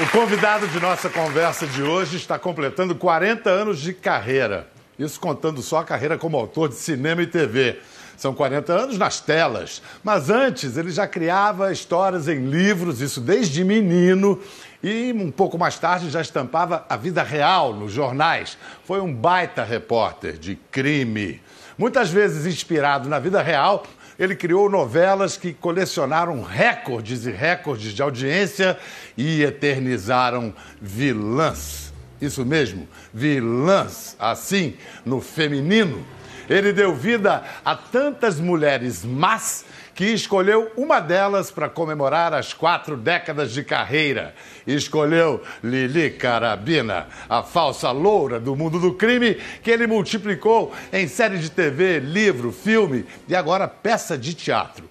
O convidado de nossa conversa de hoje está completando 40 anos de carreira. Isso contando só a carreira como autor de cinema e TV. São 40 anos nas telas. Mas antes, ele já criava histórias em livros, isso desde menino. E um pouco mais tarde já estampava a vida real nos jornais. Foi um baita repórter de crime. Muitas vezes inspirado na vida real, ele criou novelas que colecionaram recordes e recordes de audiência e eternizaram vilãs. Isso mesmo, vilãs, assim, no feminino. Ele deu vida a tantas mulheres más que escolheu uma delas para comemorar as quatro décadas de carreira. Escolheu Lili Carabina, a falsa loura do mundo do crime, que ele multiplicou em série de TV, livro, filme e agora peça de teatro.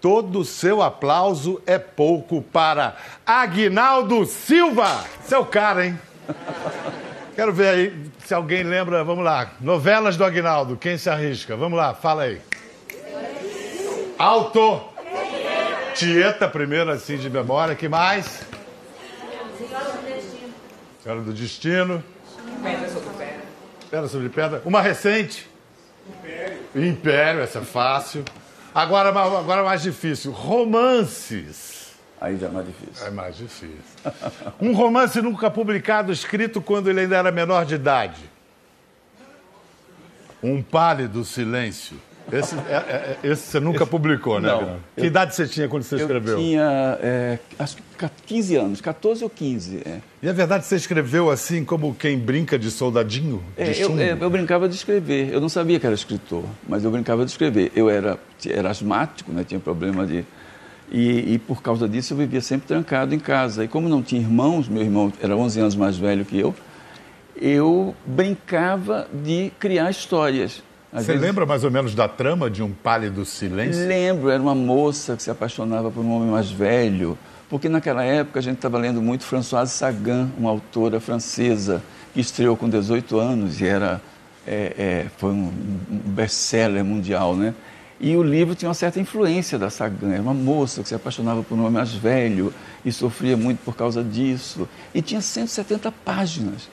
Todo seu aplauso é pouco para Agnaldo Silva. Seu cara, hein? Quero ver aí se alguém lembra. Vamos lá. Novelas do Agnaldo. Quem se arrisca? Vamos lá, fala aí. Alto. Tieta, primeiro, assim, de memória. que mais? Senhora do Destino. Pedra sobre pedra. Pedra sobre pedra. Uma recente. Império. Império, essa é fácil. Agora, agora mais difícil. Romances. Aí já é mais difícil. É mais difícil. um romance nunca publicado, escrito quando ele ainda era menor de idade. Um pálido silêncio. Esse, é, é, é, esse você nunca publicou, né? Não. Que eu, idade você tinha quando você escreveu? Eu tinha, é, acho que 15 anos, 14 ou 15. É. E é verdade você escreveu assim como quem brinca de soldadinho? De é, eu, eu, brincava de escrever. Eu não sabia que era escritor, mas eu brincava de escrever. Eu era, era asmático, né? tinha problema de... E, e, por causa disso eu vivia sempre trancado em casa. E como não tinha irmãos, meu irmão era 11 anos mais velho que eu, eu brincava de criar histórias. Às Você vezes... lembra mais ou menos da trama de Um Pálido Silêncio? Lembro, era uma moça que se apaixonava por um homem mais velho, porque naquela época a gente estava lendo muito Françoise Sagan, uma autora francesa que estreou com 18 anos e era, é, é, foi um best-seller mundial, né? E o livro tinha uma certa influência da Sagan. Era uma moça que se apaixonava por um homem mais velho e sofria muito por causa disso. E tinha 170 páginas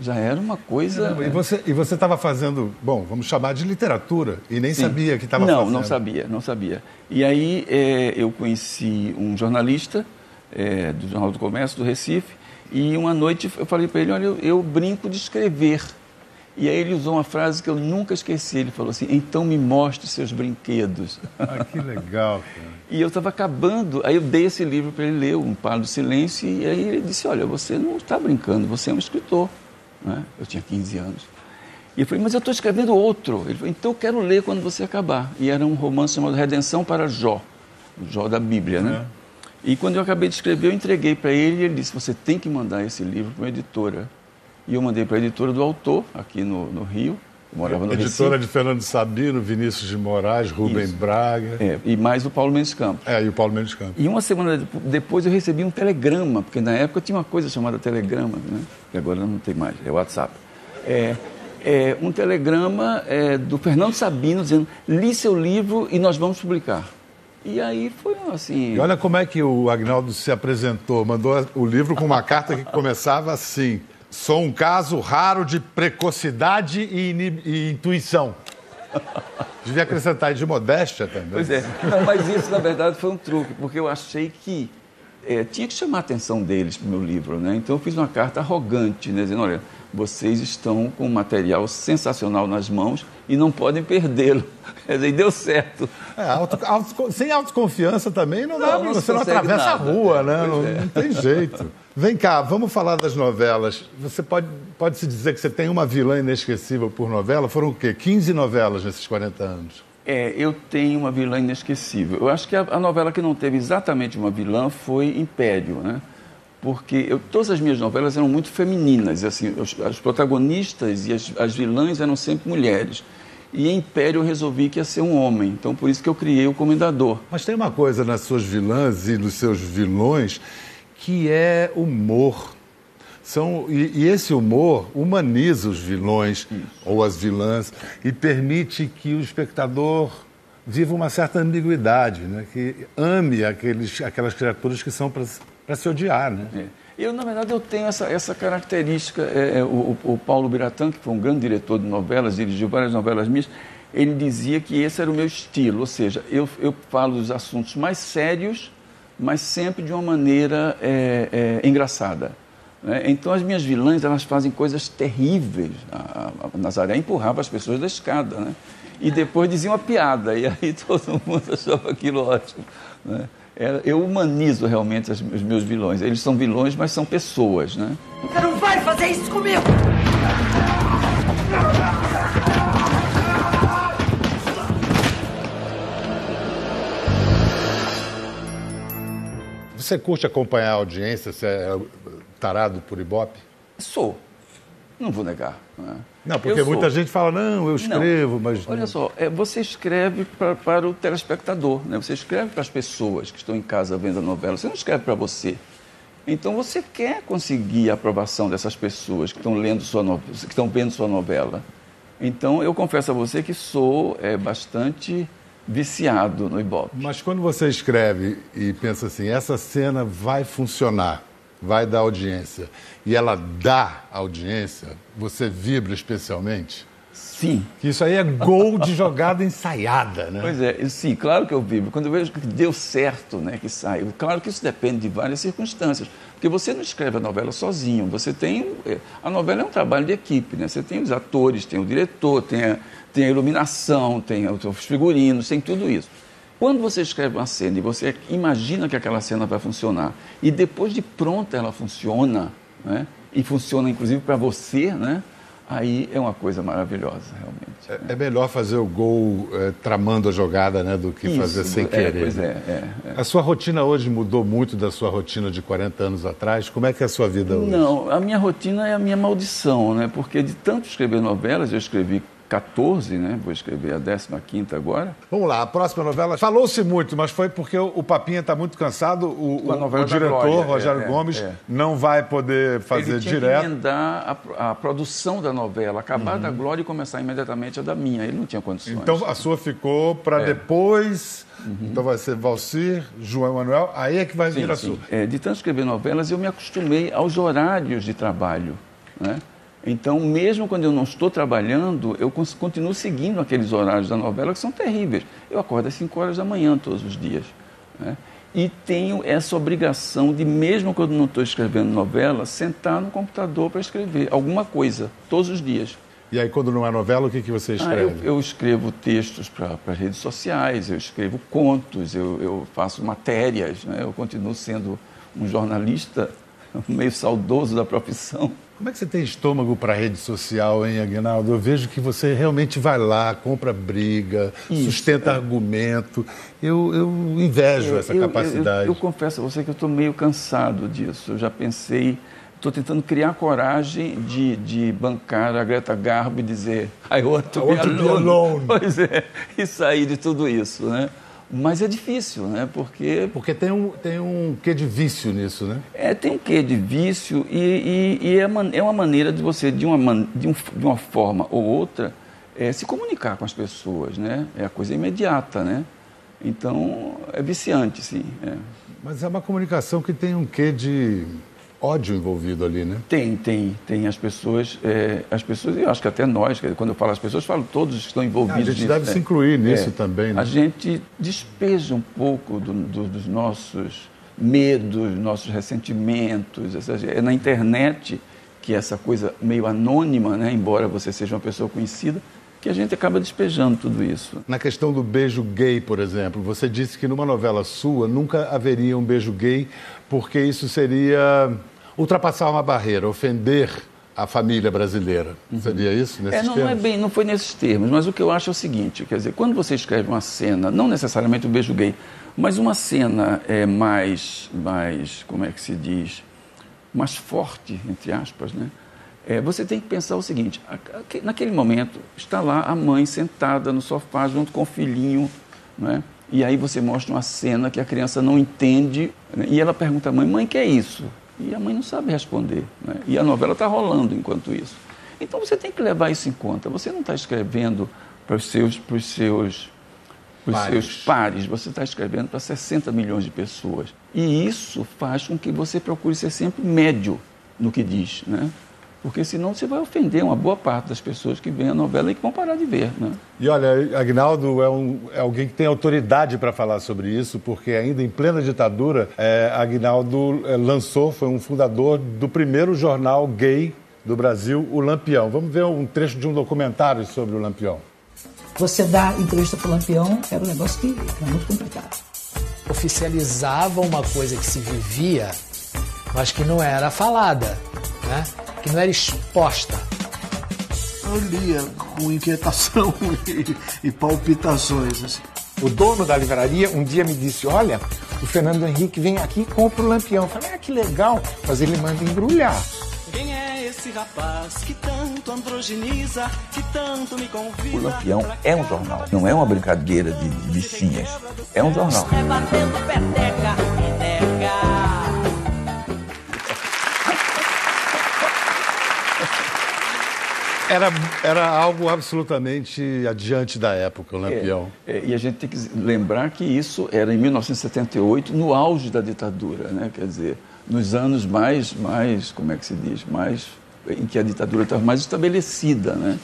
já era uma coisa. e você e você estava fazendo, bom, vamos chamar de literatura e nem Sim. sabia que estava fazendo. Não, não sabia, não sabia. E aí é, eu conheci um jornalista é, do Jornal do Comércio do Recife e uma noite eu falei para ele, olha, eu, eu, brinco de escrever. E aí ele usou uma frase que eu nunca esqueci. Ele falou assim: então me mostre seus brinquedos. Ah, que legal, cara. E eu estava acabando, aí eu dei esse livro para ele ler, Um Par do Silêncio, e aí ele disse: Olha, você não está brincando, você é um escritor. Né? Eu tinha 15 anos. E eu falei, mas eu estou escrevendo outro. Ele falou, então eu quero ler quando você acabar. E era um romance chamado Redenção para Jó, Jó da Bíblia, né? É. E quando eu acabei de escrever, eu entreguei para ele e ele disse, você tem que mandar esse livro para uma editora. E eu mandei para a editora do autor, aqui no, no Rio. Morava no Editora Recife. de Fernando Sabino, Vinícius de Moraes, Rubem Isso. Braga. É, e mais o Paulo Mendes Campos. É, e o Paulo Mendes Campos. E uma semana depois eu recebi um telegrama, porque na época tinha uma coisa chamada telegrama, né? que agora não tem mais, é WhatsApp. É, é um telegrama é, do Fernando Sabino dizendo: li seu livro e nós vamos publicar. E aí foi assim. E olha como é que o Agnaldo se apresentou. Mandou o livro com uma carta que começava assim. Sou um caso raro de precocidade e, e intuição. Devia acrescentar de modéstia também. Pois é. Não, mas isso, na verdade, foi um truque, porque eu achei que é, tinha que chamar a atenção deles para o meu livro, né? Então eu fiz uma carta arrogante, né? dizendo, olha, vocês estão com um material sensacional nas mãos e não podem perdê-lo. E deu certo. É, auto, auto, sem autoconfiança também não, dá, não você não atravessa nada. a rua, né? Não, é. não, tem jeito. Vem cá, vamos falar das novelas. Você pode, pode se dizer que você tem uma vilã inesquecível por novela? Foram o quê? 15 novelas nesses 40 anos. É, eu tenho uma vilã inesquecível. Eu acho que a, a, novela que não teve exatamente uma vilã foi Império, né? Porque eu, todas as minhas novelas eram muito femininas, assim, os, as protagonistas e as, as vilãs eram sempre mulheres. E em Império eu resolvi que ia ser um homem, então por isso que eu criei o Comendador. Mas tem uma coisa nas suas vilãs e nos seus vilões que é humor. São, e, e, esse humor humaniza os vilões Isso. ou as vilãs e permite que o espectador viva uma certa ambiguidade, né? que ame aqueles, aquelas criaturas que são para se odiar. Né? É. Eu, na verdade, eu tenho essa, essa característica. É, é, o, o, Paulo Biratã, que foi um grande diretor de novelas, dirigiu várias novelas minhas, ele dizia que esse era o meu estilo, ou seja, eu, eu falo dos assuntos mais sérios, mas sempre de uma maneira é, é, engraçada. Né? Então, as minhas vilãs, elas fazem coisas terríveis. A, a Nazaré empurrava as pessoas da escada, né? E depois dizia uma piada, e aí todo mundo achava aquilo ótimo. Né? É, eu humanizo realmente os meus vilões. Eles são vilões, mas são pessoas, né? Você não vai fazer isso comigo! Você curte acompanhar a audiência? Você é tarado por Ibope? Sou. Não vou negar. Né? Não, porque eu muita sou. gente fala, não, eu escrevo, não. mas. Olha só, é, você escreve pra, para o telespectador, né? você escreve para as pessoas que estão em casa vendo a novela, você não escreve para você. Então você quer conseguir a aprovação dessas pessoas que estão lendo sua no... que estão vendo sua novela. Então eu confesso a você que sou é, bastante viciado no Ibope. Mas quando você escreve e pensa assim, essa cena vai funcionar, vai dar audiência, e ela dá audiência, você vibra especialmente? Sim. Que isso aí é gol de jogada ensaiada, né? Pois é, sim, claro que eu vibro. Quando eu vejo que deu certo, né, que saiu. Claro que isso depende de várias circunstâncias. Porque você não escreve a novela sozinho, você tem. É, a novela é um trabalho de equipe, né? Você tem os atores, tem o diretor, tem a, tem a iluminação, tem os figurinos, tem tudo isso. Quando você escreve uma cena e você imagina que aquela cena vai funcionar, e depois de pronta ela funciona, né? e funciona inclusive para você, né? aí é uma coisa maravilhosa, realmente. É, é melhor fazer o gol é, tramando a jogada né, do que Isso, fazer sem é, querer. Pois é, é, é, A sua rotina hoje mudou muito da sua rotina de 40 anos atrás? Como é que é a sua vida hoje? Não, a minha rotina é a minha maldição, né? porque de tanto escrever novelas, eu escrevi 14, né? Vou escrever a 15 agora. Vamos lá, a próxima novela. Falou-se muito, mas foi porque o, Papinha está muito cansado. O, o, o diretor, Glória, Rogério é, Gomes, é. não vai poder fazer Ele tinha direto. Que emendar a, a produção da novela, acabar uhum. da Glória e começar imediatamente a da minha. Ele não tinha condições. Então a sua ficou para é. depois. Uhum. Então vai ser Valcir, João Emanuel, aí é que vai sim, vir a sim. sua. É, de tanto escrever novelas, eu me acostumei aos horários de trabalho. Né? Então, mesmo quando eu não estou trabalhando, eu continuo seguindo aqueles horários da novela que são terríveis. Eu acordo às 5 horas da manhã todos os dias. Né? E tenho essa obrigação de, mesmo quando não estou escrevendo novela, sentar no computador para escrever alguma coisa, todos os dias. E aí, quando não é novela, o que, que você escreve? Ah, eu, eu, escrevo textos para as redes sociais, eu escrevo contos, eu, eu faço matérias, né? eu continuo sendo um jornalista meio saudoso da profissão. Como é que você tem estômago para rede social, hein, Aguinaldo? Eu vejo que você realmente vai lá, compra briga, Isso, sustenta é. argumento. Eu, eu invejo essa eu, capacidade. Eu, confesso a você que eu estou meio cansado disso. Eu já pensei, estou tentando criar coragem de, de bancar a Greta Garbo e dizer I want to, I want be, alone. be alone. Pois é, e sair de tudo isso, né? Mas é difícil, né? Porque. Porque tem um, tem um quê de vício nisso, né? É, tem um quê de vício e, e, e é, man, é uma maneira de você, de uma, de, um, de uma forma ou outra, é, se comunicar com as pessoas, né? É a coisa imediata, né? Então, é viciante, sim. É. Mas é uma comunicação que tem um quê de ódio envolvido ali, né? Tem, tem, tem. As pessoas, é, as pessoas, eu acho que até nós, quando eu falo as pessoas, falo todos que estão envolvidos. Ah, a gente nisso, deve né? se incluir nisso é, também, né? A gente despeja um pouco do, do, dos nossos medos, nossos ressentimentos. É na internet que essa coisa meio anônima, né? embora você seja uma pessoa conhecida, que a gente acaba despejando tudo isso. Na questão do beijo gay, por exemplo, você disse que numa novela sua nunca haveria um beijo gay, porque isso seria ultrapassar uma barreira, ofender a família brasileira. Uhum. Seria isso? Nesses é, não, não, é bem, não foi nesses termos, mas o que eu acho é o seguinte: quer dizer, quando você escreve uma cena, não necessariamente um beijo gay, mas uma cena é mais, mais, como é que se diz, mais forte, entre aspas, né? É, você tem que pensar o seguinte: naquele momento está lá a mãe sentada no sofá junto com o filhinho, né? e aí você mostra uma cena que a criança não entende né? e ela pergunta à mãe: mãe, que é isso? E a mãe não sabe responder. Né? E a novela está rolando enquanto isso. Então você tem que levar isso em conta. Você não está escrevendo para os seus, para os seus os pares. seus pares, você está escrevendo para 60 milhões de pessoas. E isso faz com que você procure ser sempre médio no que diz, né? Porque senão você vai ofender uma boa parte das pessoas que veem a novela e que vão parar de ver. Né? E olha, Agnaldo é, um, é alguém que tem autoridade para falar sobre isso, porque ainda em plena ditadura, é, Agnaldo é, lançou, foi um fundador do primeiro jornal gay do Brasil, o Lampião. Vamos ver um trecho de um documentário sobre o Lampião. Você dá entrevista para o Lampião era um negócio que era muito complicado. Oficializava uma coisa que se vivia, mas que não era falada, né? Que não era exposta. Eu lia com inquietação e, e palpitações. Assim. O dono da livraria um dia me disse: Olha, o Fernando Henrique vem aqui e compra o lampião. Eu falei: Ah, que legal, mas ele manda embrulhar. Quem é esse rapaz que tanto androgeniza, que tanto me convida? O Lampião é um jornal, não é uma brincadeira de bichinhas. É um jornal. É batendo peteca, Era, era algo absolutamente adiante da época, o Lampião. É, é, e a gente tem que lembrar que isso era em 1978, no auge da ditadura, né? Quer dizer, nos anos mais, mais como é que se diz, mais em que a ditadura estava mais estabelecida, né?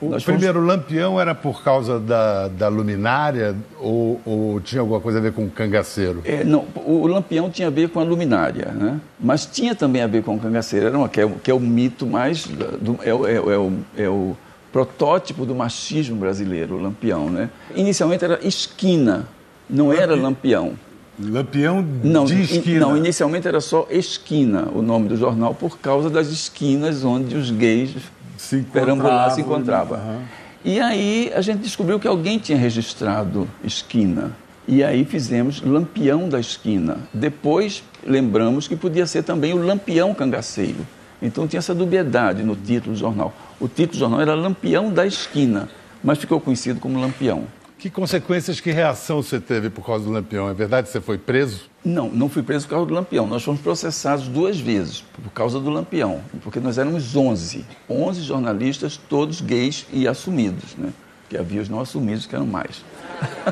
O Nós primeiro fomos... lampião era por causa da, da luminária ou, ou, tinha alguma coisa a ver com o cangaceiro? É, não, o lampião tinha a ver com a luminária, né? mas tinha também a ver com o cangaceiro, era uma, que, é, que é o mito mais. Do, é, é, é, o, é o protótipo do machismo brasileiro, o lampião. Né? Inicialmente era esquina, não Lampi... era lampião. Lampião não, de esquina? Não, inicialmente era só Esquina, o nome do jornal, por causa das esquinas onde os gays se perambular se encontrava. Uhum. E aí a gente descobriu que alguém tinha registrado esquina. E aí fizemos Lampião da Esquina. Depois lembramos que podia ser também o Lampião Cangaceiro. Então tinha essa dubiedade no título do jornal. O título do jornal era Lampião da Esquina, mas ficou conhecido como Lampião. Que consequências, que reação você teve por causa do Lampião? É verdade que você foi preso? Não, não fui preso por causa do Lampião. Nós fomos processados duas vezes por causa do Lampião, porque nós éramos 11. 11 jornalistas, todos gays e assumidos, né? Que havia os não assumidos que eram mais.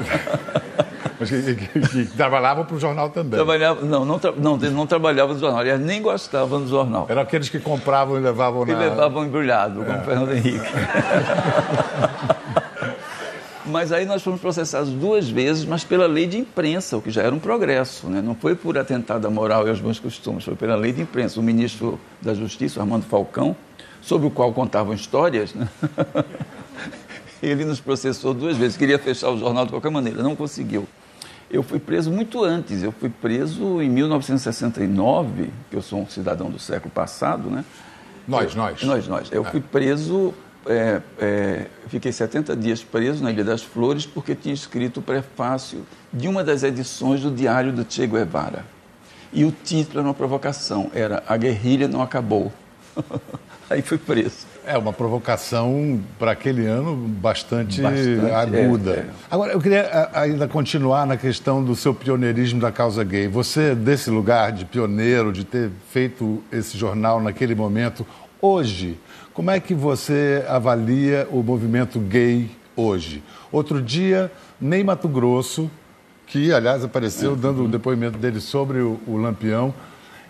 Mas que, que, que trabalhavam para o jornal também. Trabalhava, não, não, tra, não, não trabalhavam no jornal, aliás, nem gostavam do jornal. Eram aqueles que compravam e levavam na... E levavam embrulhado, é. como Fernando Henrique. Mas aí nós fomos processados duas vezes, mas pela lei de imprensa, o que já era um progresso. Né? Não foi por atentado à moral e aos bons costumes, foi pela lei de imprensa. O ministro da Justiça, Armando Falcão, sobre o qual contavam histórias, né? ele nos processou duas vezes. Queria fechar o jornal de qualquer maneira, não conseguiu. Eu fui preso muito antes. Eu fui preso em 1969, que eu sou um cidadão do século passado, né? Nós, eu, nós. Nós, nós. Eu é. fui preso é, é, fiquei 70 dias preso na Ilha das Flores porque tinha escrito o prefácio de uma das edições do Diário do Che Guevara. E o título era uma provocação, era A Guerrilha Não Acabou. Aí fui preso. É uma provocação para aquele ano bastante, bastante aguda. É, é. Agora, eu queria ainda continuar na questão do seu pioneirismo da causa gay. Você, desse lugar de pioneiro, de ter feito esse jornal naquele momento, hoje, como é que você avalia o movimento gay hoje? Outro dia, Ney Mato Grosso, que aliás apareceu é. dando o depoimento dele sobre o, o Lampião,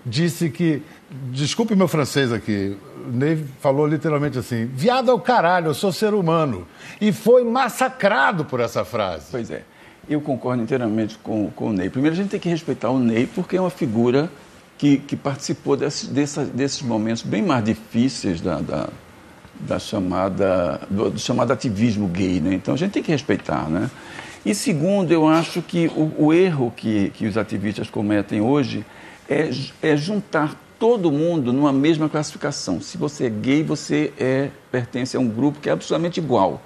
disse que, desculpe meu francês aqui, Ney falou literalmente assim: viado é o caralho, eu sou ser humano. E foi massacrado por essa frase. Pois é, eu concordo inteiramente com, com o Ney. Primeiro, a gente tem que respeitar o Ney, porque é uma figura que, que participou desse, desses momentos bem mais difíceis da, da, da chamada, do, do, chamado ativismo gay. Né? Então a gente tem que respeitar. Né? E segundo, eu acho que o, o erro que, que os ativistas cometem hoje é, é juntar todo mundo numa mesma classificação. Se você é gay, você é, pertence a um grupo que é absolutamente igual.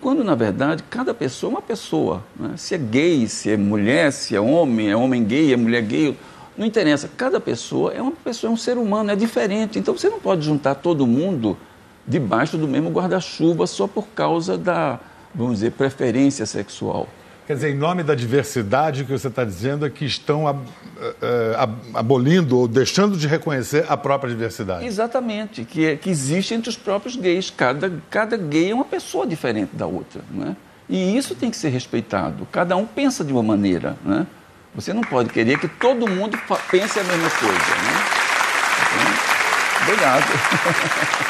Quando, na verdade, cada pessoa é uma pessoa. Né? Se é gay, se é mulher, se é homem, é homem gay, é mulher gay não interessa. Cada pessoa é uma pessoa, é um ser humano, é diferente. Então você não pode juntar todo mundo debaixo do mesmo guarda-chuva só por causa da, vamos dizer, preferência sexual. Quer dizer, em nome da diversidade, o que você está dizendo é que estão ab, eh, ab, abolindo ou deixando de reconhecer a própria diversidade. Exatamente, que, é, que existe entre os próprios gays. Cada, cada gay é uma pessoa diferente da outra. Não é? E isso tem que ser respeitado. Cada um pensa de uma maneira. Né? Você não pode querer que todo mundo pense a mesma coisa. Né? Então, obrigado.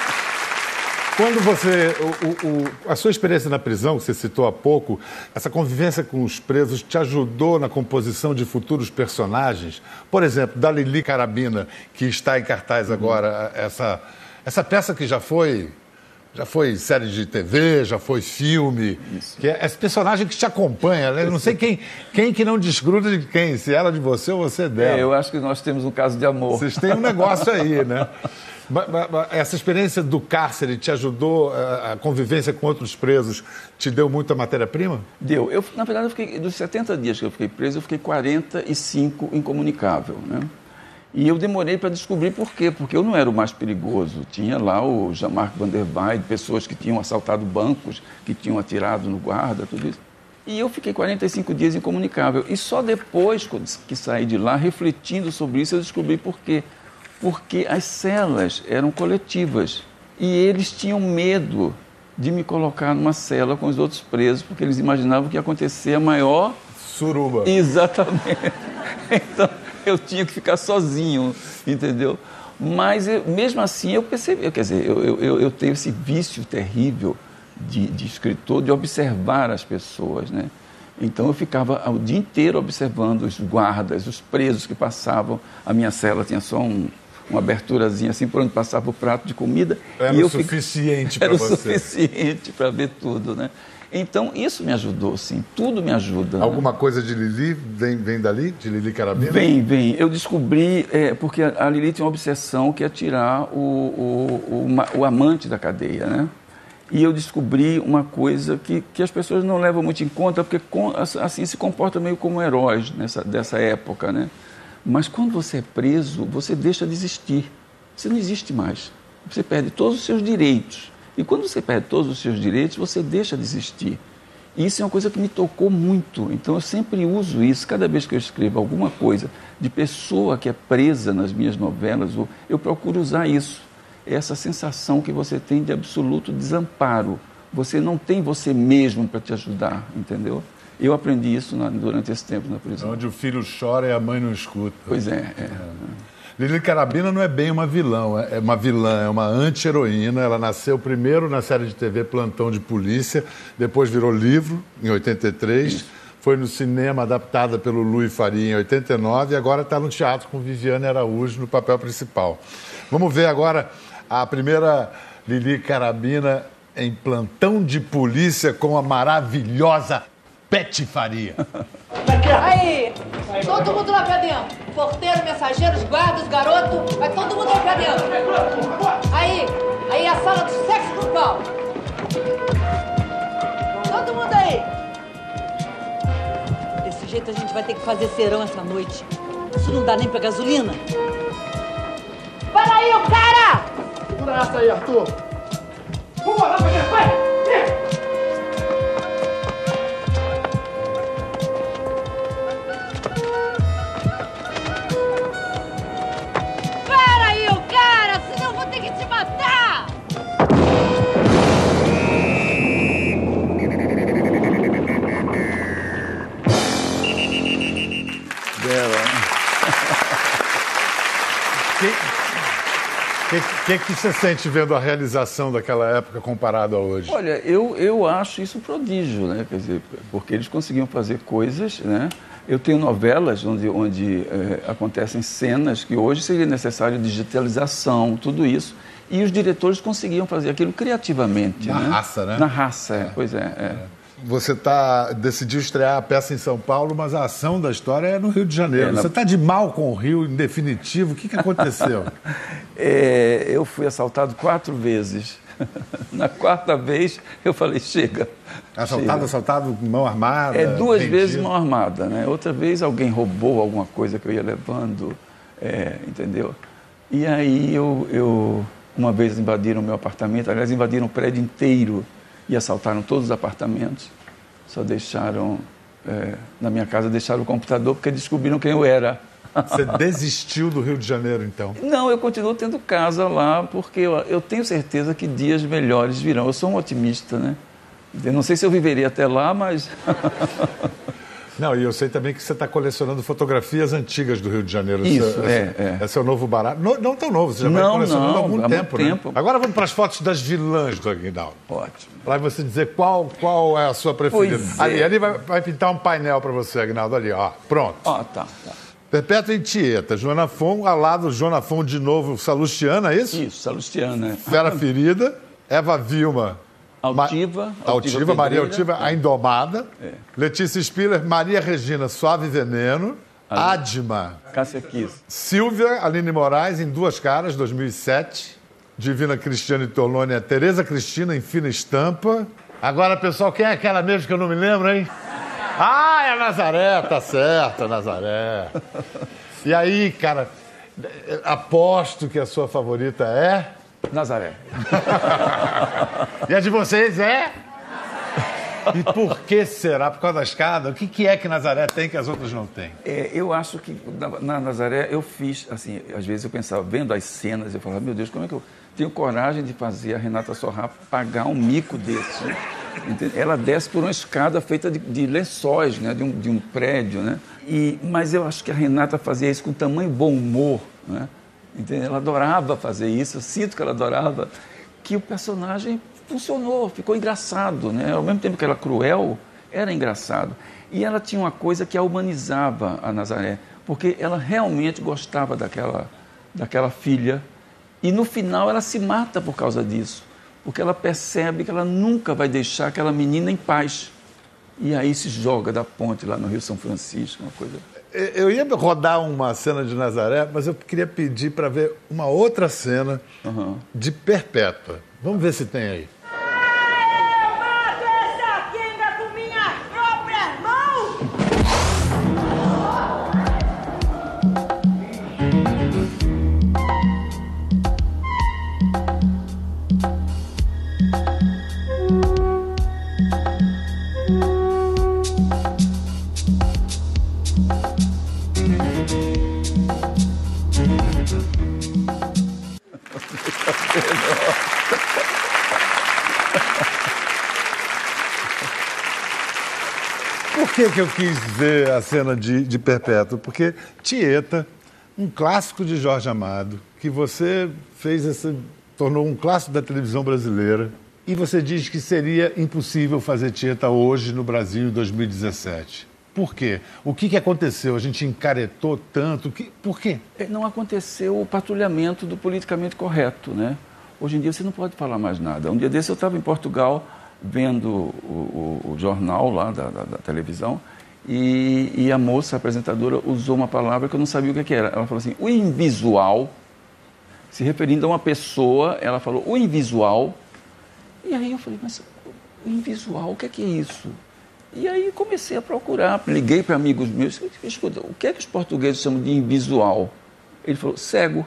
Quando você. O, o, a sua experiência na prisão, que você citou há pouco, essa convivência com os presos te ajudou na composição de futuros personagens? Por exemplo, da Lili Carabina, que está em cartaz agora, essa, essa peça que já foi. Já foi série de TV, já foi filme. Isso. Que é esse personagem que te acompanha, né? Eu não sei quem, quem que não desgruda de quem, se ela de você ou você dela. É, eu acho que nós temos um caso de amor. Vocês têm um negócio aí, né? Essa experiência do cárcere te ajudou, a convivência com outros presos, te deu muita matéria-prima? Deu. Eu, na verdade, eu fiquei, dos 70 dias que eu fiquei preso, eu fiquei 45 incomunicável. Né? E eu demorei para descobrir por quê, porque eu não era o mais perigoso. Tinha lá o Jean-Marc Van der Weide, pessoas que tinham assaltado bancos, que tinham atirado no guarda, tudo isso. E eu fiquei 45 dias incomunicável. E só depois que saí de lá, refletindo sobre isso, eu descobri por quê porque as celas eram coletivas e eles tinham medo de me colocar numa cela com os outros presos, porque eles imaginavam que ia acontecer a maior. Suruba. Exatamente. Então eu tinha que ficar sozinho, entendeu? Mas eu, mesmo assim eu percebi, quer dizer, eu, eu, eu tenho esse vício terrível de, de escritor de observar as pessoas, né? Então eu ficava o dia inteiro observando os guardas, os presos que passavam. A minha cela tinha só um, uma aberturazinha assim por onde passava o prato de comida. Era e o suficiente para você. Era o suficiente para ver tudo, né? Então, isso me ajudou, sim. Tudo me ajuda. Né? Alguma né? coisa de Lili vem, vem dali? De Lili Carabina? Vem, vem. Eu descobri, é, porque a Lili tinha uma obsessão que é tirar o, o, o, o, amante da cadeia, né? E eu descobri uma coisa que, que as pessoas não levam muito em conta, porque assim se comportam meio como heróis nessa, dessa época, né? Mas quando você é preso, você deixa de existir. Você não existe mais. Você perde todos os seus direitos. E quando você perde todos os seus direitos, você deixa de existir. E isso é uma coisa que me tocou muito. Então eu sempre uso isso. Cada vez que eu escrevo alguma coisa de pessoa que é presa nas minhas novelas, eu procuro usar isso. É essa sensação que você tem de absoluto desamparo. Você não tem você mesmo para te ajudar, entendeu? Eu aprendi isso na, durante esse tempo na prisão. Onde o filho chora e a mãe não escuta. Pois é. é. é. Lili Carabina não é bem uma vilã, é uma vilã, é uma anti-heroína. Ela nasceu primeiro na série de TV Plantão de Polícia, depois virou livro em 83, Isso. foi no cinema adaptada pelo Luiz Faria em 89 e agora está no teatro com Viviane Araújo no papel principal. Vamos ver agora a primeira Lili Carabina em Plantão de Polícia com a maravilhosa Pet Faria. Aí, todo mundo lá pra dentro. Porteiro, mensageiros, guardas, garoto. Vai todo mundo lá pra dentro. Aí, aí a sala do sexo grupal. Todo mundo aí. Desse jeito a gente vai ter que fazer serão essa noite. Isso não dá nem pra gasolina. Para aí, o cara! Segura essa aí, Arthur. Vamos lá, vai! Que, que, você sente vendo a realização daquela época comparado a hoje? Olha, eu, eu acho isso um prodígio, né? Quer dizer, porque eles conseguiam fazer coisas, né? Eu tenho novelas onde, onde é, acontecem cenas que hoje seria necessário digitalização, tudo isso. E os diretores conseguiam fazer aquilo criativamente. Na né? raça, né? Na raça, é. pois é. é. Você tá, decidiu estrear a peça em São Paulo, mas a ação da história é no Rio de Janeiro. É, na... Você está de mal com o Rio, em definitivo. O que, que aconteceu? é, eu fui assaltado quatro vezes. Na quarta vez, eu falei, chega. Assaltado, chega. assaltado, mão armada? É, duas rendido. vezes mão armada, né? Outra vez alguém roubou alguma coisa que eu ia levando, é, entendeu? E aí eu, eu, uma vez invadiram o meu apartamento, aliás, invadiram o prédio inteiro e assaltaram todos os apartamentos. Só deixaram, é, na minha casa, deixaram o computador porque descobriram quem eu era. Você desistiu do Rio de Janeiro, então? Não, eu continuo tendo casa lá porque eu, eu tenho certeza que dias melhores virão. Eu sou um otimista, né? Eu não sei se eu viveria até lá, mas. Não, e eu sei também que você está colecionando fotografias antigas do Rio de Janeiro. Isso, esse, é, é. Esse é o novo barato. Não, não tão novo, você já vai Não, colecionando não, há algum há muito tempo, né? tempo. Agora vamos para as fotos das vilãs do Aguinaldo. Ótimo. Para você dizer qual, qual é a sua preferida. Pois é. Ali, ali vai, vai pintar um painel para você, Aguinaldo, ali, ó. Pronto. Ó, tá, tá. Perpétua e Tieta, Joana Fon, ao lado, Joana Fon de novo, Salustiana, é isso? Isso, Salustiana. Fera Ferida, Eva Vilma. Altiva, Ma- Altiva Altiva, Maria. Altiva, a Indomada. É. Letícia Spiller, Maria Regina, Suave Veneno. Adma, Cássia Kiss. Silvia Aline Moraes, em Duas Caras, 2007. Divina Cristiane Torlone, Tereza Cristina, em Fina Estampa. Agora, pessoal, quem é aquela mesmo que eu não me lembro, hein? Ah, é a Nazaré, tá certo, a Nazaré. E aí, cara, aposto que a sua favorita é... Nazaré. E a de vocês é? E por que será? Por causa da escada? O que, que é que Nazaré tem que as outras não têm? É, eu acho que na, na Nazaré eu fiz, assim, às vezes eu pensava, vendo as cenas, eu falava, meu Deus, como é que eu tenho coragem de fazer a Renata Sorra pagar um mico desse? né? Entende? Ela desce por uma escada feita de, de lençóis, né? de, um, de um prédio, né? E, mas eu acho que a Renata fazia isso com tamanho bom humor, né? Entende? Ela adorava fazer isso, eu sinto que ela adorava, que o personagem funcionou, ficou engraçado, né? Ao mesmo tempo que era cruel, era engraçado. E ela tinha uma coisa que a humanizava, a Nazaré, porque ela realmente gostava daquela, daquela filha. E no final ela se mata por causa disso, porque ela percebe que ela nunca vai deixar aquela menina em paz. E aí se joga da ponte lá no Rio São Francisco, uma coisa. Eu ia rodar uma cena de Nazaré, mas eu queria pedir para ver uma outra cena de Perpétua. Vamos ver se tem aí. Por que, que eu quis ver a cena de, de Perpétua? Porque Tieta, um clássico de Jorge Amado, que você fez essa. tornou um clássico da televisão brasileira. E você diz que seria impossível fazer Tieta hoje no Brasil em 2017. Por quê? O que, que aconteceu? A gente encaretou tanto? Que- Por quê? É, não aconteceu o patrulhamento do politicamente correto, né? Hoje em dia você não pode falar mais nada. Um dia desse eu estava em Portugal vendo o, o- o jornal lá da, da- da televisão e, e a moça, a apresentadora, usou uma palavra que eu não sabia o que, que era. Ela falou assim, o invisual, se referindo a uma pessoa, ela falou, o invisual. E aí eu falei, mas o invisual, o que é, que é isso? E aí comecei a procurar, liguei para amigos meus, escuta, o que é que os portugueses chamam de invisual? Ele falou, cego.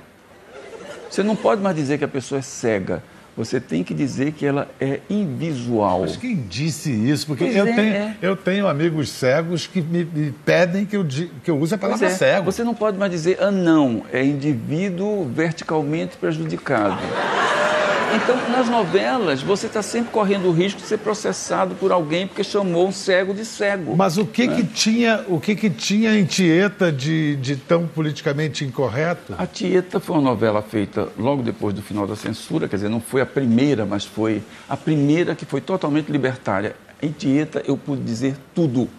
Você não pode mais dizer que a pessoa é cega. Você tem que dizer que ela é invisual. Mas quem disse isso? Porque Pois eu, é, tenho, é. eu tenho amigos cegos que me, me pedem que eu, que eu use a palavra é, cego. Você não pode mais dizer anão, é indivíduo verticalmente prejudicado. Então, nas novelas, você está sempre correndo o risco de ser processado por alguém porque chamou um cego de cego. Mas o que né? que tinha, o que que tinha em Tieta de, de tão politicamente incorreto? A Tieta foi uma novela feita logo depois do final da censura, quer dizer, não foi a primeira, mas foi a primeira que foi totalmente libertária. Em Tieta eu pude dizer tudo,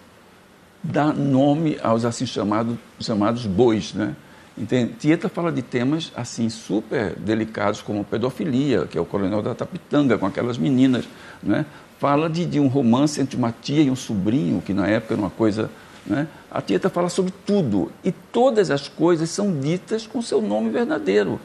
dar nome aos assim chamados, chamados bois, né? Entende? Tieta fala de temas assim super delicados como pedofilia, que é o coronel da Tapitanga com aquelas meninas, né? Fala de, de um romance entre uma tia e um sobrinho, que na época era uma coisa né? A Tieta fala sobre tudo e todas as coisas são ditas com seu nome verdadeiro.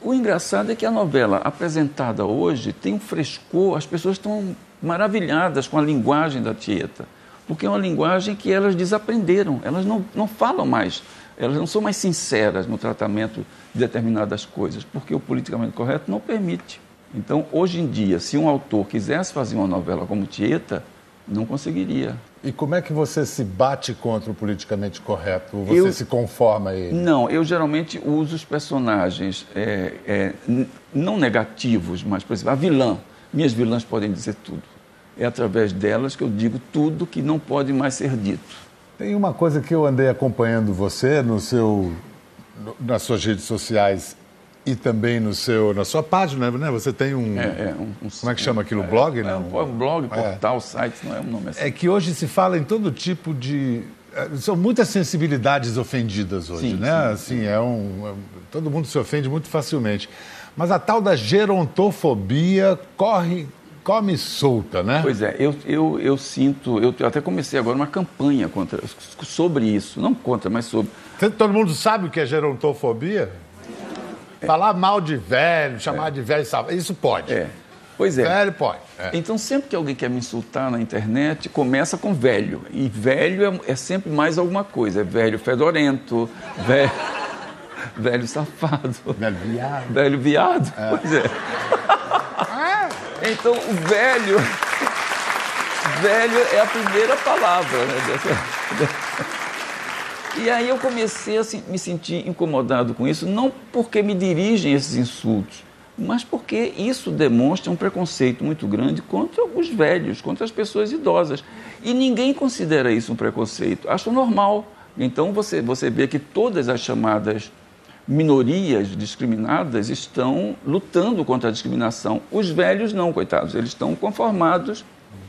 O engraçado é que a novela apresentada hoje tem um frescor, as pessoas estão maravilhadas com a linguagem da Tieta, porque é uma linguagem que elas desaprenderam, elas não, não falam mais, elas não são mais sinceras no tratamento de determinadas coisas, porque o politicamente correto não permite. Então, hoje em dia, se um autor quisesse fazer uma novela como Tieta, não conseguiria. E como é que você se bate contra o politicamente correto? Ou você Eu- se conforma a ele? Não, eu geralmente uso os personagens é, é, não negativos, mas, por exemplo, a vilã. Minhas vilãs podem dizer tudo. é através delas que eu digo tudo que não pode mais ser dito. Tem uma coisa que eu andei acompanhando você no seu, no- nas suas redes sociais e também no seu, na sua página, né? Você tem um. É, é um, um- Como é que chama aquilo? Blog, É, né? um, um blog, É. portal, site, não é um nome assim. É que hoje se fala em todo tipo de. São muitas sensibilidades ofendidas hoje, Sim, né? sim. Assim, é um, é um- Todo mundo se ofende muito facilmente. Mas a tal da gerontofobia corre, come solta, né? Pois é, eu, eu, eu sinto, eu até comecei agora uma campanha contra, sobre isso, não contra, mas sobre. Todo mundo sabe o que é gerontofobia? Falar mal de velho, chamar de velho, isso pode. É. Pois é. Velho pode. é. Então, sempre que alguém quer me insultar na internet, começa com velho. E velho é, é sempre mais alguma coisa. É velho fedorento, velho, velho safado. Velho viado. Velho viado? Pois é. Então, o velho. Velho é a primeira palavra, né? dessa- E aí eu comecei a me sentir incomodado com isso, não porque me dirigem esses insultos, mas porque isso demonstra um preconceito muito grande contra os velhos, contra as pessoas idosas. E ninguém considera isso um preconceito, acha normal. Então você, você vê que todas as chamadas minorias discriminadas estão lutando contra a discriminação. Os velhos não, coitados, eles estão conformados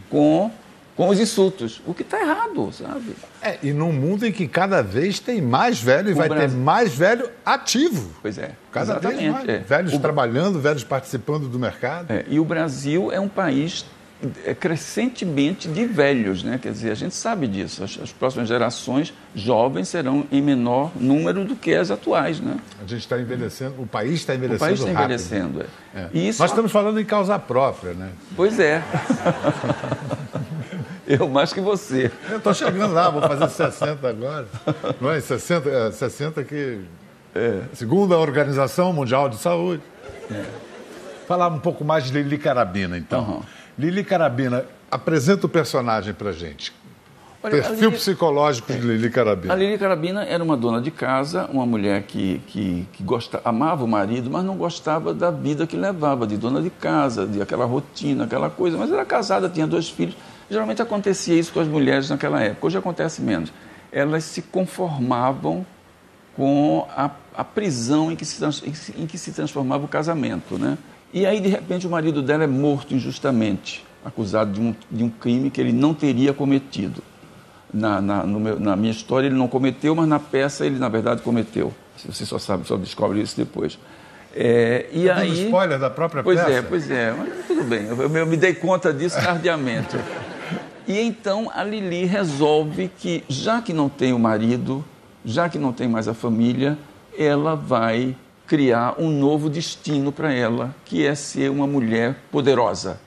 com, com os insultos, o que está errado, sabe? É, e num mundo em que cada vez tem mais velho e O vai ter Brasil- mais velho ativo. Pois é, Cada vez mais. é. Velhos O- trabalhando, velhos participando do mercado. É, e o Brasil é um país crescentemente de velhos, né? Quer dizer, a gente sabe disso. As, as próximas gerações jovens serão em menor número do que as atuais, né? A gente está envelhecendo, o país está O envelhecendo país está rápido. envelhecendo. É. É. E isso, Nós estamos falando em causa própria, né? Pois é. Eu mais que você. Eu estou chegando lá, vou fazer 60 agora. Não é? 60, é, 60 que. Segundo a Organização Mundial de Saúde. Falar um pouco mais de Lili Carabina, então. Aham. Lili Carabina, apresenta o personagem pra gente. Olha, Perfil Lili- psicológico de Lili Carabina. A Lili Carabina era uma dona de casa, uma mulher que, que, que gosta, amava o marido, mas não gostava da vida que levava, de dona de casa, de aquela rotina, aquela coisa. Mas era casada, tinha dois filhos. Geralmente acontecia isso com as mulheres naquela época. Hoje acontece menos. Elas se conformavam com a, a prisão em que, se, trans- em que se- em que se transformava o casamento. Né? E aí, de repente, o marido dela é morto injustamente, acusado de um, de um crime que ele não teria cometido. Na, na, meu- na minha história, ele não cometeu, mas na peça, ele, na verdade, cometeu. Você só sabe, só descobre isso depois. É, e Tá aí, spoiler da própria pois peça? é, pois é, mas tudo bem, eu, eu me dei conta disso tardiamente. E então a Lili resolve que, já que não tem o marido, já que não tem mais a família, ela vai criar um novo destino para ela, que é ser uma mulher poderosa,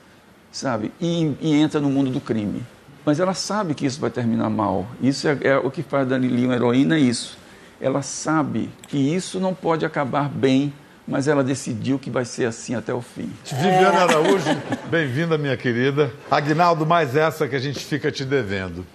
sabe? E, e entra no mundo do crime. Mas ela sabe que isso vai terminar mal. Isso é, é o que faz da Lili uma heroína, é isso. Ela sabe que isso não pode acabar bem, mas ela decidiu que vai ser assim até o fim. Viviane Araújo, bem-vinda, minha querida. Agnaldo, mais essa que a gente fica te devendo.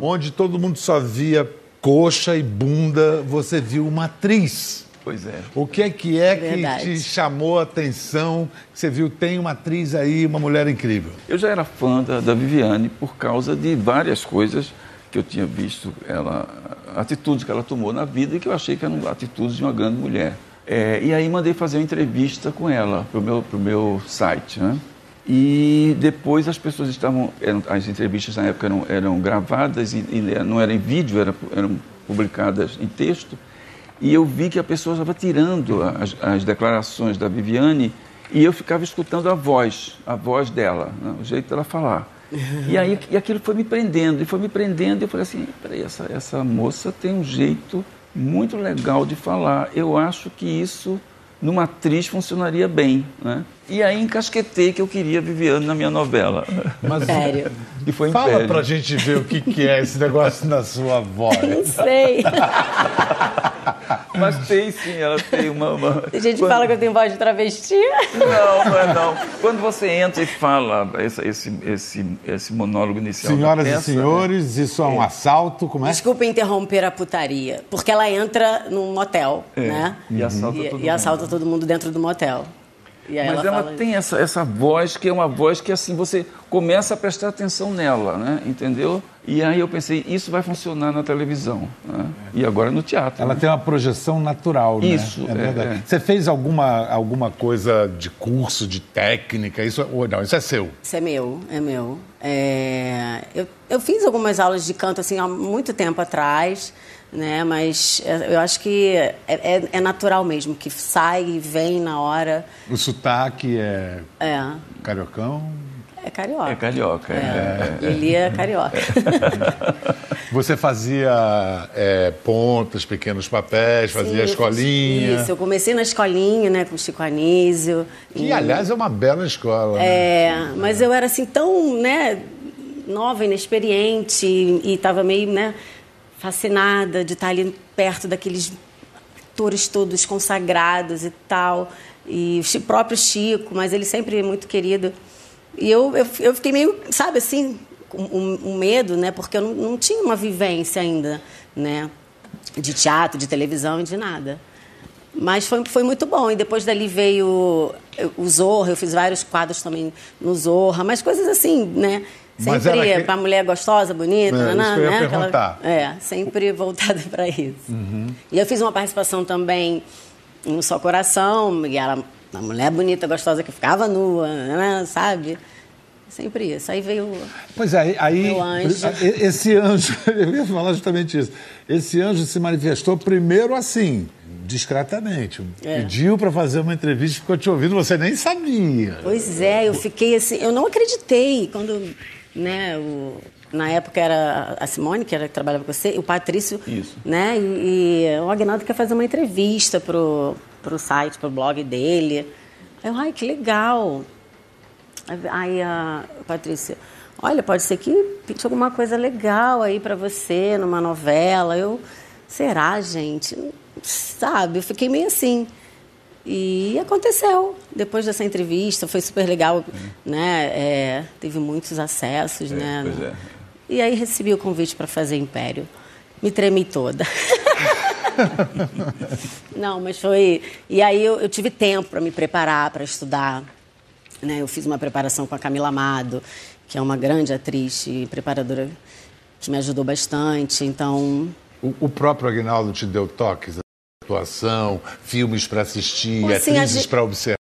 Onde todo mundo só via coxa e bunda, você viu uma atriz. Pois é. O que é que é que Verdade. te chamou a atenção? Que você viu, tem uma atriz aí, uma mulher incrível. Eu já era fã da, da Viviane por causa de várias coisas que eu tinha visto, ela, atitudes que ela tomou na vida e que eu achei que eram atitudes de uma grande mulher. É, e aí mandei fazer uma entrevista com ela para o meu, pro meu site. Né? E depois as pessoas estavam. Eram, as entrevistas na época eram, eram gravadas e, e não eram em vídeo, eram, eram publicadas em texto. E eu vi que a pessoa estava tirando as, as declarações da Viviane e eu ficava escutando a voz, a voz dela, né, o jeito dela falar. E aí e aquilo foi me prendendo, e foi me prendendo, e eu falei assim, peraí, essa, essa moça tem um jeito muito legal de falar. Eu acho que isso, numa atriz, funcionaria bem. Né? E aí encasquetei que eu queria Viviane na minha novela. Mas Sério. E foi fala Império. pra gente ver o que, que é esse negócio na sua voz. Não sei. Mas tem sim, ela tem uma... uma... A gente Quando- fala que eu tenho voz de travesti. Não, não é não. Quando você entra e fala esse, esse, esse, esse monólogo inicial. Senhoras e peça, senhores, isso é um assalto, como é? Desculpa interromper a putaria. Porque ela entra num motel, né? E assalta E, todo e mundo. assalta todo mundo dentro do motel. E aí Mas ela ela, tem essa, essa voz que é uma voz que assim você começa a prestar atenção nela, né? Entendeu? E aí eu pensei, isso vai funcionar na televisão. Né? E agora no teatro. Ela né? tem uma projeção natural, né? Isso, é é, verdade. é. Você fez alguma, alguma coisa de curso, de técnica? Isso, ou não, isso é seu. Isso é meu, é meu. É, eu, eu fiz algumas aulas de canto assim há muito tempo atrás, né? Mas é, eu acho que é, é- é natural mesmo, que sai e vem na hora. O sotaque é É, cariocão. é carioca. É carioca. É. É, Ele é carioca. Você fazia é, pontas, pequenos papéis, fazia Sim, escolinha. Isso, eu comecei na escolinha, né, com o Chico Anísio. Que, E- aliás, é uma bela escola. né? É, mas eu era assim tão, né, nova, inexperiente e estava meio, né, fascinada de estar ali perto daqueles atores todos consagrados e tal. E o próprio Chico, mas ele sempre muito querido. E eu, eu, eu fiquei meio, sabe, assim, com um, um medo, né, porque eu não, não tinha uma vivência ainda, né, de teatro, de televisão e de nada. Mas foi, foi muito bom. E depois dali veio o Zorra, eu fiz vários quadros também no Zorra, mas coisas assim, né? Mas Sempre que- para mulher gostosa, bonita, É, né? ia né? Uhum. é, sempre voltada para isso. E eu fiz uma participação também no Só Coração, e era uma mulher bonita, gostosa, que ficava nua, né? sabe? Sempre isso. Aí veio. Pois é, aí anjo. esse anjo, eu ia falar justamente isso. Esse anjo se manifestou primeiro assim, discretamente. É. Pediu para fazer uma entrevista, ficou te ouvindo, você nem sabia. Pois é, eu fiquei assim, eu não acreditei quando, né, o, na época era a Simone, que era que trabalhava com você, o Patrício, Isso. né, e, e o Agnaldo quer fazer uma entrevista pro, pro site, pro blog dele. Aí eu, ai, que legal. Aí a Patrícia, olha, pode ser que pinte alguma coisa legal aí para você numa novela. Eu, será, gente? Sabe, eu fiquei meio assim. E aconteceu. Depois dessa entrevista, foi super legal, né? É, teve muitos acessos, né? pois é. E aí recebi o convite para fazer Império. Me tremi toda. Não, mas foi. E aí eu, eu tive tempo para me preparar, para estudar. Né? Eu fiz uma preparação com a Camila Amado, que é uma grande atriz e preparadora que me ajudou bastante. Então, O, o próprio Agnaldo te deu toques, atuação, filmes para assistir, Assim, a atrizes gente- para observar.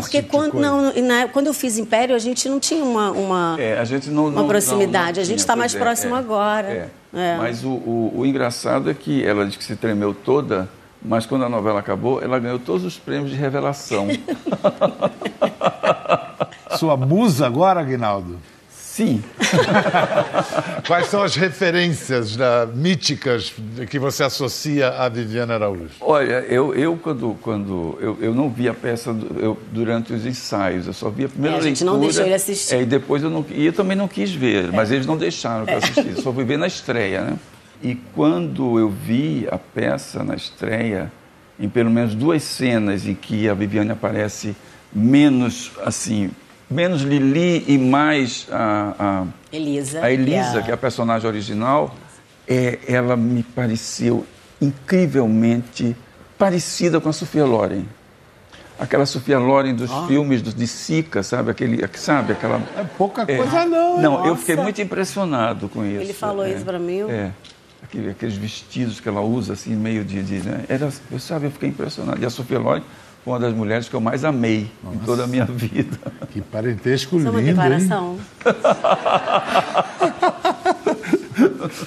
porque tipo de quando, coisa. não, na- quando eu fiz Império, a gente não tinha uma, uma, É, a gente não, uma não- proximidade. não- não a gente está mais é, próximo é, agora. é. É. Mas o, o- o engraçado é que ela disse que se tremeu toda, mas quando a novela acabou, ela ganhou todos os prêmios de revelação. Sua musa agora, Agnaldo? Sim. Quais são as referências né, míticas que você associa a Viviane Araújo? Olha, eu, eu quando, quando eu, eu não vi a peça do- eu- durante os ensaios, eu só vi a primeira É, a gente não deixou ele assistir. É, e depois eu não e eu também não quis ver, mas eles não deixaram que eu assistisse, só fui ver na estreia, né? E quando eu vi a peça na estreia, em pelo menos duas cenas em que a Viviane aparece menos assim, menos Lili e mais a, a Elisa. a Elisa, que é que é a personagem original, é, ela me pareceu incrivelmente parecida com a Sofia Loren. Aquela Sofia Loren dos filmes do, de Sica, sabe? Aquele, sabe? Aquela... É pouca coisa, não. Não, eu Nossa. fiquei muito impressionado com isso. Ele falou é. isso pra mim, eu- É. Aquele- aqueles vestidos que ela usa, assim, meio de... de né? Era, eu, sabe, eu fiquei impressionado. E a Sofia Loren foi uma das mulheres que eu mais amei em toda a minha vida. Que parentesco Isso é uma lindo, hein? declaração.